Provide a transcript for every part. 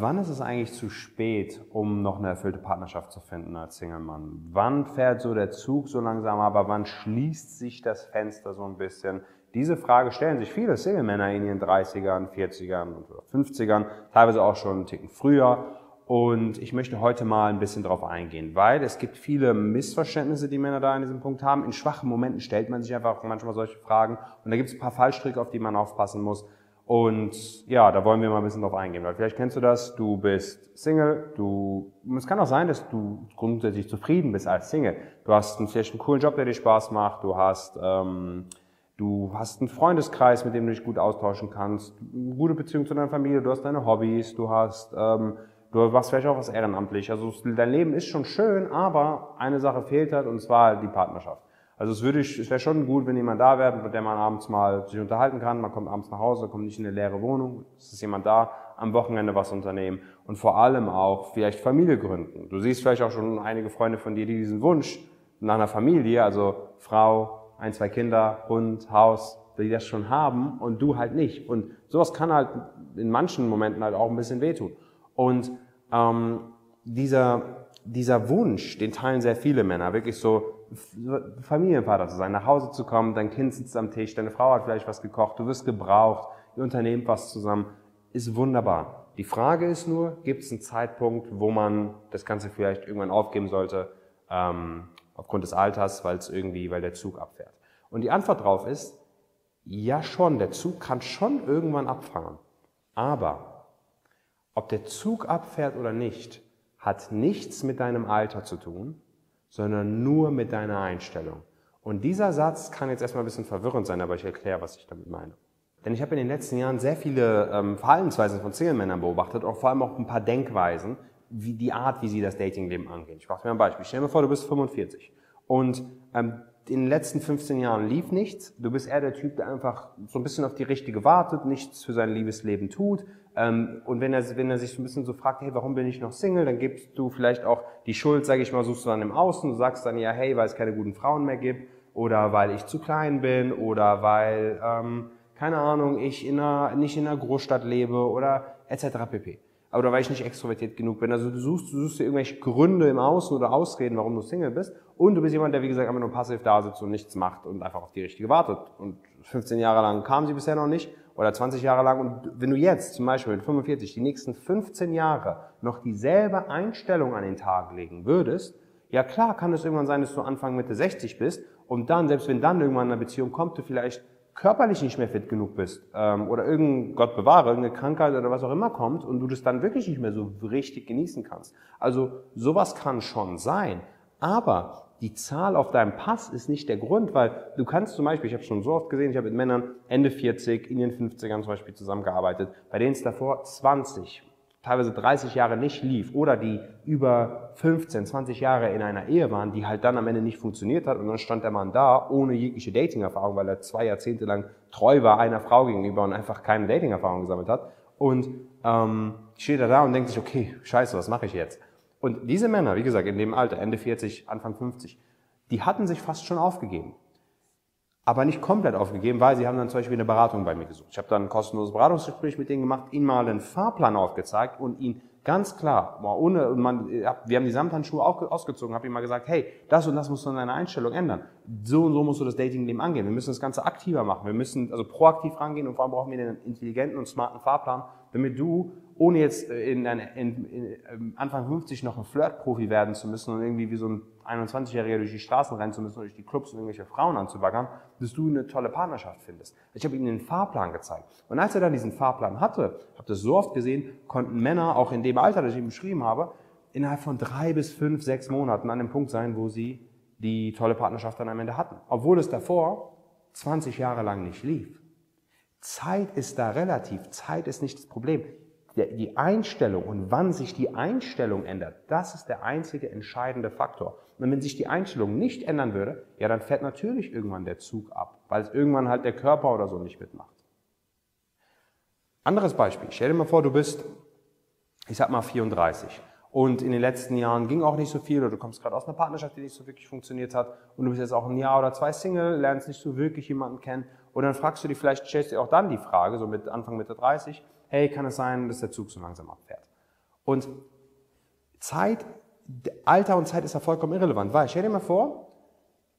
wann ist es eigentlich zu spät, um noch eine erfüllte Partnerschaft zu finden als Single-Mann? Wann fährt so der Zug so langsam, aber wann schließt sich das Fenster so ein bisschen? Diese Frage stellen sich viele Single-Männer in ihren 30ern, 40ern oder 50ern, teilweise auch schon einen Ticken früher. Und ich möchte heute mal ein bisschen darauf eingehen, weil es gibt viele Missverständnisse, die Männer da in diesem Punkt haben. In schwachen Momenten stellt man sich einfach manchmal solche Fragen und da gibt es ein paar Fallstricke, auf die man aufpassen muss. Und ja, da wollen wir mal ein bisschen drauf eingehen, weil vielleicht kennst du das, du bist Single, du, es kann auch sein, dass du grundsätzlich zufrieden bist als Single. Du hast einen, vielleicht einen coolen Job, der dir Spaß macht, du hast, ähm, du hast einen Freundeskreis, mit dem du dich gut austauschen kannst, eine gute Beziehung zu deiner Familie, du hast deine Hobbys, du hast, ähm, du machst vielleicht auch was ehrenamtlich. Also dein Leben ist schon schön, aber eine Sache fehlt halt, und zwar die Partnerschaft. Also es, würde ich, es wäre schon gut, wenn jemand da wäre, mit dem man abends mal sich unterhalten kann. Man kommt abends nach Hause, kommt nicht in eine leere Wohnung. Es ist jemand da, am Wochenende was unternehmen und vor allem auch vielleicht Familie gründen. Du siehst vielleicht auch schon einige Freunde von dir, die diesen Wunsch nach einer Familie, also Frau, ein, zwei Kinder, Hund, Haus, die das schon haben und du halt nicht. Und sowas kann halt in manchen Momenten halt auch ein bisschen wehtun. Und ähm, dieser, dieser Wunsch, den teilen sehr viele Männer, wirklich so Familienvater zu sein, nach Hause zu kommen, dein Kind sitzt am Tisch, deine Frau hat vielleicht was gekocht, du wirst gebraucht, ihr unternehmt was zusammen, ist wunderbar. Die Frage ist nur, gibt es einen Zeitpunkt, wo man das Ganze vielleicht irgendwann aufgeben sollte, ähm, aufgrund des Alters, weil es irgendwie, weil der Zug abfährt. Und die Antwort darauf ist, ja schon, der Zug kann schon irgendwann abfahren. Aber ob der Zug abfährt oder nicht, hat nichts mit deinem Alter zu tun, sondern nur mit deiner Einstellung. Und dieser Satz kann jetzt erstmal ein bisschen verwirrend sein, aber ich erkläre, was ich damit meine. Denn ich habe in den letzten Jahren sehr viele ähm, Verhaltensweisen von Single-Männern beobachtet, auch vor allem auch ein paar Denkweisen, wie die Art, wie sie das Datingleben angehen. Ich mache mir ein Beispiel. Stell dir vor, du bist 45 und ähm, in den letzten 15 Jahren lief nichts. Du bist eher der Typ, der einfach so ein bisschen auf die Richtige wartet, nichts für sein Liebesleben tut, ähm, und wenn er, wenn er sich so ein bisschen so fragt, hey, warum bin ich noch Single, dann gibst du vielleicht auch die Schuld, sage ich mal, suchst du dann im Außen, du sagst dann ja, hey, weil es keine guten Frauen mehr gibt oder weil ich zu klein bin oder weil, ähm, keine Ahnung, ich in einer, nicht in einer Großstadt lebe oder etc. pp. Oder weil ich nicht extrovertiert genug bin. Also du suchst, du suchst dir irgendwelche Gründe im Außen oder Ausreden, warum du Single bist. Und du bist jemand, der, wie gesagt, einfach nur passiv da sitzt und nichts macht und einfach auf die Richtige wartet. Und 15 Jahre lang kam sie bisher noch nicht oder 20 Jahre lang. Und wenn du jetzt zum Beispiel mit 45 die nächsten 15 Jahre noch dieselbe Einstellung an den Tag legen würdest, ja klar kann es irgendwann sein, dass du Anfang Mitte 60 bist und dann, selbst wenn dann irgendwann eine Beziehung kommt, du vielleicht körperlich nicht mehr fit genug bist ähm, oder irgendein, Gott bewahre, irgendeine Krankheit oder was auch immer kommt und du das dann wirklich nicht mehr so richtig genießen kannst. Also sowas kann schon sein. Aber die Zahl auf deinem Pass ist nicht der Grund, weil du kannst zum Beispiel, ich habe schon so oft gesehen, ich habe mit Männern Ende 40, in den 50ern zum Beispiel zusammengearbeitet, bei denen es davor 20, teilweise 30 Jahre nicht lief oder die über 15, 20 Jahre in einer Ehe waren, die halt dann am Ende nicht funktioniert hat und dann stand der Mann da ohne jegliche Dating-Erfahrung, weil er zwei Jahrzehnte lang treu war einer Frau gegenüber und einfach keine Dating-Erfahrung gesammelt hat und ähm, steht er da und denkt sich, okay, scheiße, was mache ich jetzt? Und diese Männer, wie gesagt, in dem Alter, Ende 40, Anfang 50, die hatten sich fast schon aufgegeben. Aber nicht komplett aufgegeben, weil sie haben dann zum Beispiel eine Beratung bei mir gesucht. Ich habe dann ein kostenloses Beratungsgespräch mit denen gemacht, ihnen mal einen Fahrplan aufgezeigt und ihnen ganz klar, ohne, man, wir haben die Samthandschuhe auch ausgezogen, habe ihm mal gesagt, hey, das und das musst du in deiner Einstellung ändern. So und so musst du das Datingleben angehen. Wir müssen das Ganze aktiver machen. Wir müssen also proaktiv rangehen und vor allem brauchen wir einen intelligenten und smarten Fahrplan, damit du ohne jetzt äh, in, in, in, in ähm, Anfang 50 noch ein Flirtprofi werden zu müssen und irgendwie wie so ein 21-Jähriger durch die Straßen rennen zu müssen durch die Clubs und irgendwelche Frauen anzubaggern, dass du eine tolle Partnerschaft findest. Ich habe ihm den Fahrplan gezeigt. Und als er dann diesen Fahrplan hatte, habe das so oft gesehen, konnten Männer auch in dem Alter, das ich ihm beschrieben habe, innerhalb von drei bis fünf, sechs Monaten an dem Punkt sein, wo sie die tolle Partnerschaft dann am Ende hatten. Obwohl es davor 20 Jahre lang nicht lief. Zeit ist da relativ. Zeit ist nicht das Problem die Einstellung und wann sich die Einstellung ändert, das ist der einzige entscheidende Faktor. Und wenn sich die Einstellung nicht ändern würde, ja, dann fährt natürlich irgendwann der Zug ab, weil es irgendwann halt der Körper oder so nicht mitmacht. Anderes Beispiel. Stell dir mal vor, du bist, ich sag mal 34 und in den letzten Jahren ging auch nicht so viel oder du kommst gerade aus einer Partnerschaft, die nicht so wirklich funktioniert hat und du bist jetzt auch ein Jahr oder zwei Single, lernst nicht so wirklich jemanden kennen und dann fragst du dich vielleicht, stellst du dir auch dann die Frage, so mit Anfang Mitte 30, hey, kann es sein, dass der Zug so langsam abfährt? Und Zeit, Alter und Zeit ist ja vollkommen irrelevant, weil stell dir mal vor,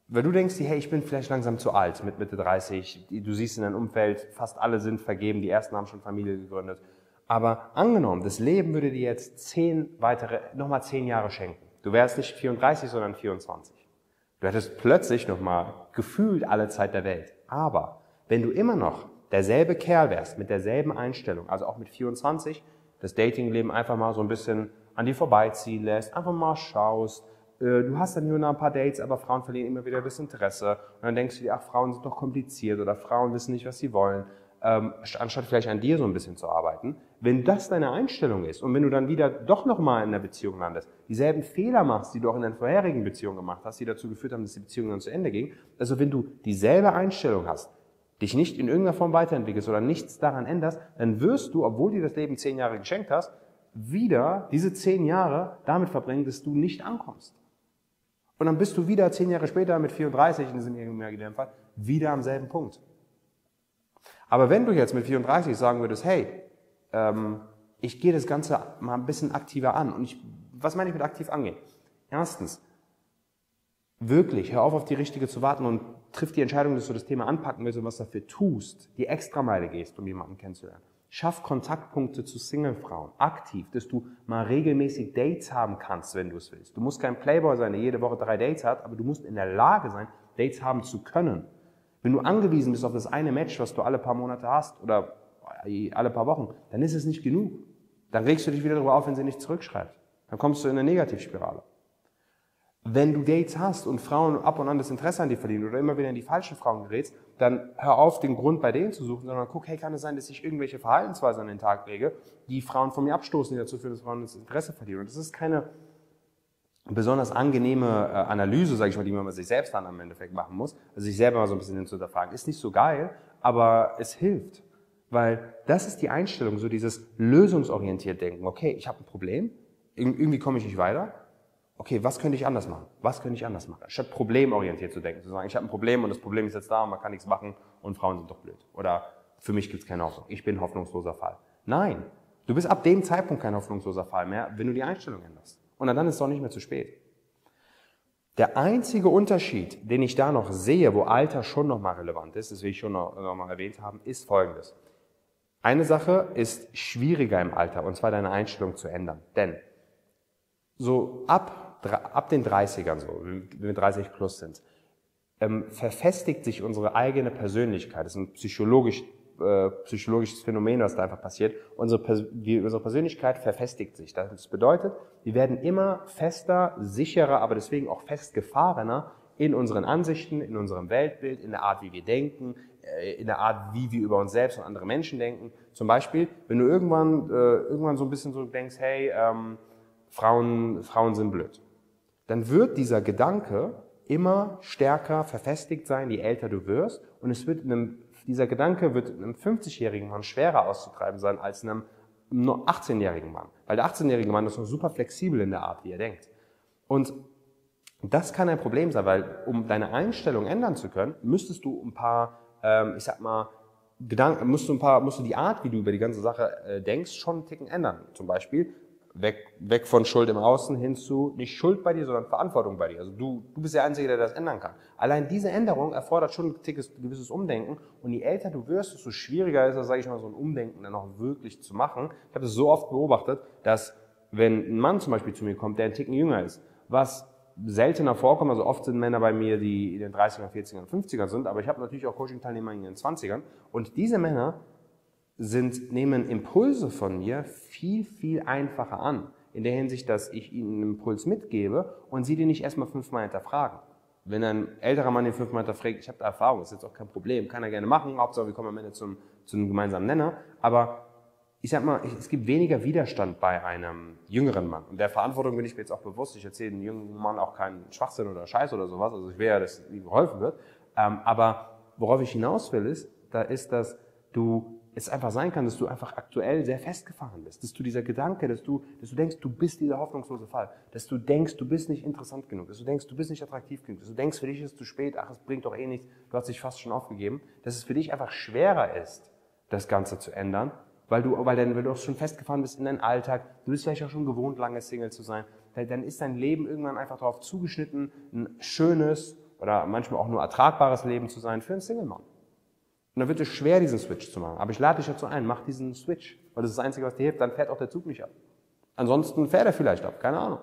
weil du denkst, hey, ich bin vielleicht langsam zu alt mit Mitte 30, du siehst in deinem Umfeld, fast alle sind vergeben, die ersten haben schon Familie gegründet. Aber angenommen, das Leben würde dir jetzt zehn weitere, nochmal zehn Jahre schenken. Du wärst nicht 34, sondern 24. Du hättest plötzlich nochmal gefühlt alle Zeit der Welt. Aber wenn du immer noch derselbe Kerl wärst, mit derselben Einstellung, also auch mit 24, das Datingleben einfach mal so ein bisschen an dir vorbeiziehen lässt, einfach mal schaust, äh, du hast dann hier und da ein paar Dates, aber Frauen verlieren immer wieder das Interesse. Und dann denkst du dir, ach, Frauen sind doch kompliziert oder Frauen wissen nicht, was sie wollen, ähm, anstatt vielleicht an dir so ein bisschen zu arbeiten. Wenn das deine Einstellung ist und wenn du dann wieder doch nochmal in einer Beziehung landest, dieselben Fehler machst, die du auch in deinen vorherigen Beziehungen gemacht hast, die dazu geführt haben, dass die Beziehung dann zu Ende ging, also wenn du dieselbe Einstellung hast, dich nicht in irgendeiner Form weiterentwickelst oder nichts daran änderst, dann wirst du, obwohl dir das Leben zehn Jahre geschenkt hast, wieder diese zehn Jahre damit verbringen, dass du nicht ankommst. Und dann bist du wieder zehn Jahre später mit 34, in diesem imaginären Fall, wieder am selben Punkt. Aber wenn du jetzt mit 34 sagen würdest, hey, ähm, ich gehe das Ganze mal ein bisschen aktiver an. Und ich, was meine ich mit aktiv angehen? Erstens, wirklich, hör auf, auf die Richtige zu warten und triff die Entscheidung, dass du das Thema anpacken willst und was dafür tust, die Extrameile gehst, um jemanden kennenzulernen. Schaff Kontaktpunkte zu Singlefrauen, aktiv, dass du mal regelmäßig Dates haben kannst, wenn du es willst. Du musst kein Playboy sein, der jede Woche drei Dates hat, aber du musst in der Lage sein, Dates haben zu können. Wenn du angewiesen bist auf das eine Match, was du alle paar Monate hast oder alle paar Wochen, dann ist es nicht genug. Dann regst du dich wieder darüber auf, wenn sie nicht zurückschreibt. Dann kommst du in eine Negativspirale. Wenn du Dates hast und Frauen ab und an das Interesse an dir verlieren oder immer wieder in die falschen Frauen gerätst, dann hör auf, den Grund bei denen zu suchen, sondern guck, hey, kann es sein, dass ich irgendwelche Verhaltensweisen an den Tag lege, die Frauen von mir abstoßen, die dazu führen, dass Frauen das Interesse verlieren. Und das ist keine besonders angenehme äh, Analyse, sage ich mal, die man sich selbst dann am Endeffekt machen muss, also sich selber mal so ein bisschen hinzuterfragen. Ist nicht so geil, aber es hilft. Weil das ist die Einstellung, so dieses lösungsorientiert Denken. Okay, ich habe ein Problem, irgendwie komme ich nicht weiter. Okay, was könnte ich anders machen? Was könnte ich anders machen? Statt problemorientiert zu denken, zu sagen, ich habe ein Problem und das Problem ist jetzt da und man kann nichts machen und Frauen sind doch blöd. Oder für mich gibt es keine Hoffnung, ich bin ein hoffnungsloser Fall. Nein, du bist ab dem Zeitpunkt kein hoffnungsloser Fall mehr, wenn du die Einstellung änderst. Und dann ist es auch nicht mehr zu spät. Der einzige Unterschied, den ich da noch sehe, wo Alter schon nochmal relevant ist, das will ich schon noch, noch mal erwähnt haben, ist folgendes. Eine Sache ist schwieriger im Alter, und zwar deine Einstellung zu ändern. Denn so ab, ab den 30ern, so, wenn wir 30 plus sind, ähm, verfestigt sich unsere eigene Persönlichkeit. Das ist ein psychologisch, äh, psychologisches Phänomen, was da einfach passiert. Unsere, die, unsere Persönlichkeit verfestigt sich. Das bedeutet, wir werden immer fester, sicherer, aber deswegen auch festgefahrener in unseren Ansichten, in unserem Weltbild, in der Art, wie wir denken, äh, in der Art, wie wir über uns selbst und andere Menschen denken. Zum Beispiel, wenn du irgendwann, äh, irgendwann so ein bisschen so denkst, hey, ähm, Frauen, Frauen sind blöd, dann wird dieser Gedanke immer stärker verfestigt sein, je älter du wirst. Und es wird einem, dieser Gedanke wird einem 50-jährigen Mann schwerer auszutreiben sein als einem 18-jährigen Mann. Weil der 18-jährige Mann ist noch super flexibel in der Art, wie er denkt. Und das kann ein Problem sein, weil um deine Einstellung ändern zu können, müsstest du ein paar ähm, ich sag mal, Gedanken, musst du ein paar, musst du die Art, wie du über die ganze Sache äh, denkst, schon einen Ticken ändern. Zum Beispiel weg, weg von Schuld im Außen hin zu nicht Schuld bei dir, sondern Verantwortung bei dir. Also du, du bist der Einzige, der das ändern kann. Allein diese Änderung erfordert schon ein gewisses Umdenken. Und je älter du wirst, desto schwieriger ist es, sage ich mal, so ein Umdenken dann auch wirklich zu machen. Ich habe das so oft beobachtet, dass wenn ein Mann zum Beispiel zu mir kommt, der ein Ticken jünger ist, was seltener vorkommen. Also oft sind Männer bei mir, die in den 30ern, 40ern, 50ern sind, aber ich habe natürlich auch Coaching-Teilnehmer in den 20ern. Und diese Männer sind, nehmen Impulse von mir viel, viel einfacher an. In der Hinsicht, dass ich ihnen einen Impuls mitgebe und sie den nicht erstmal fünfmal hinterfragen. Wenn ein älterer Mann den fünfmal hinterfragt, ich habe da Erfahrung, ist jetzt auch kein Problem, kann er gerne machen, Hauptsache wir kommen am Ende zum, zu einem gemeinsamen Nenner. Aber ich sag mal, es gibt weniger Widerstand bei einem jüngeren Mann. Und der Verantwortung bin ich mir jetzt auch bewusst. Ich erzähle dem jungen Mann auch keinen Schwachsinn oder Scheiß oder sowas. Also ich will ja, dass ihm geholfen wird. Ähm, aber worauf ich hinaus will, ist, da ist, dass du es einfach sein kann, dass du einfach aktuell sehr festgefahren bist. Dass du dieser Gedanke, dass du, dass du denkst, du bist dieser hoffnungslose Fall. Dass du denkst, du bist nicht interessant genug. Dass du denkst, du bist nicht attraktiv genug. Dass du denkst, für dich ist es zu spät. Ach, es bringt doch eh nichts. Du hast dich fast schon aufgegeben. Dass es für dich einfach schwerer ist, das Ganze zu ändern weil du, weil, dann, weil du auch schon festgefahren bist in deinen Alltag, du bist vielleicht auch schon gewohnt, lange Single zu sein, dann ist dein Leben irgendwann einfach darauf zugeschnitten, ein schönes oder manchmal auch nur ertragbares Leben zu sein für einen Single-Mann. Und dann wird es schwer, diesen Switch zu machen. Aber ich lade dich dazu ein, mach diesen Switch, weil das ist das Einzige, was dir hilft, dann fährt auch der Zug nicht ab. Ansonsten fährt er vielleicht ab, keine Ahnung.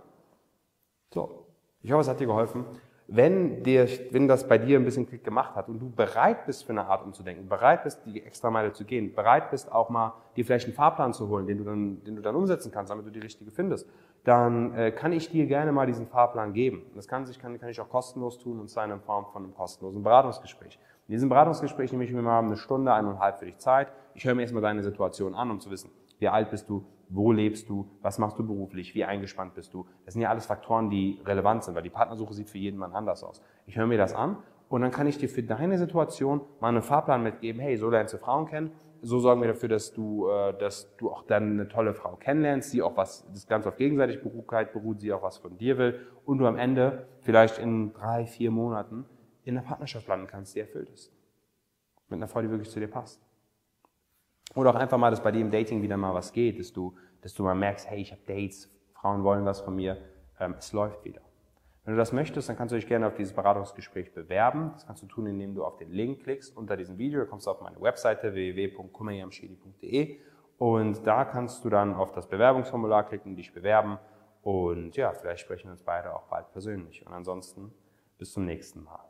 So, ich hoffe, es hat dir geholfen. Wenn, dir, wenn das bei dir ein bisschen Klick gemacht hat und du bereit bist für eine Art umzudenken, bereit bist, die extra Meile zu gehen, bereit bist auch mal dir vielleicht einen Fahrplan zu holen, den du dann, den du dann umsetzen kannst, damit du die richtige findest, dann äh, kann ich dir gerne mal diesen Fahrplan geben. Das kann, sich, kann, kann ich auch kostenlos tun und zwar in Form von einem kostenlosen Beratungsgespräch. In diesem Beratungsgespräch nehme ich mir mal eine Stunde, eineinhalb für dich Zeit. Ich höre mir erstmal deine Situation an, um zu wissen, wie alt bist du, wo lebst du, was machst du beruflich, wie eingespannt bist du. Das sind ja alles Faktoren, die relevant sind, weil die Partnersuche sieht für jeden Mann anders aus. Ich höre mir das an und dann kann ich dir für deine Situation mal einen Fahrplan mitgeben, hey, so lernst du Frauen kennen, so sorgen wir dafür, dass du, äh, dass du auch dann eine tolle Frau kennenlernst, sie auch was, das Ganze auf Gegenseitigkeit beruht, sie auch was von dir will und du am Ende vielleicht in drei, vier Monaten in einer Partnerschaft landen kannst, die erfüllt ist. Mit einer Frau, die wirklich zu dir passt. Oder auch einfach mal, dass bei dir im Dating wieder mal was geht, dass du, dass du mal merkst, hey, ich habe Dates, Frauen wollen was von mir, ähm, es läuft wieder. Wenn du das möchtest, dann kannst du dich gerne auf dieses Beratungsgespräch bewerben. Das kannst du tun, indem du auf den Link klickst unter diesem Video. Kommst du auf meine Webseite www.kummerjamschedi.de und da kannst du dann auf das Bewerbungsformular klicken, dich bewerben und ja, vielleicht sprechen wir uns beide auch bald persönlich. Und ansonsten bis zum nächsten Mal.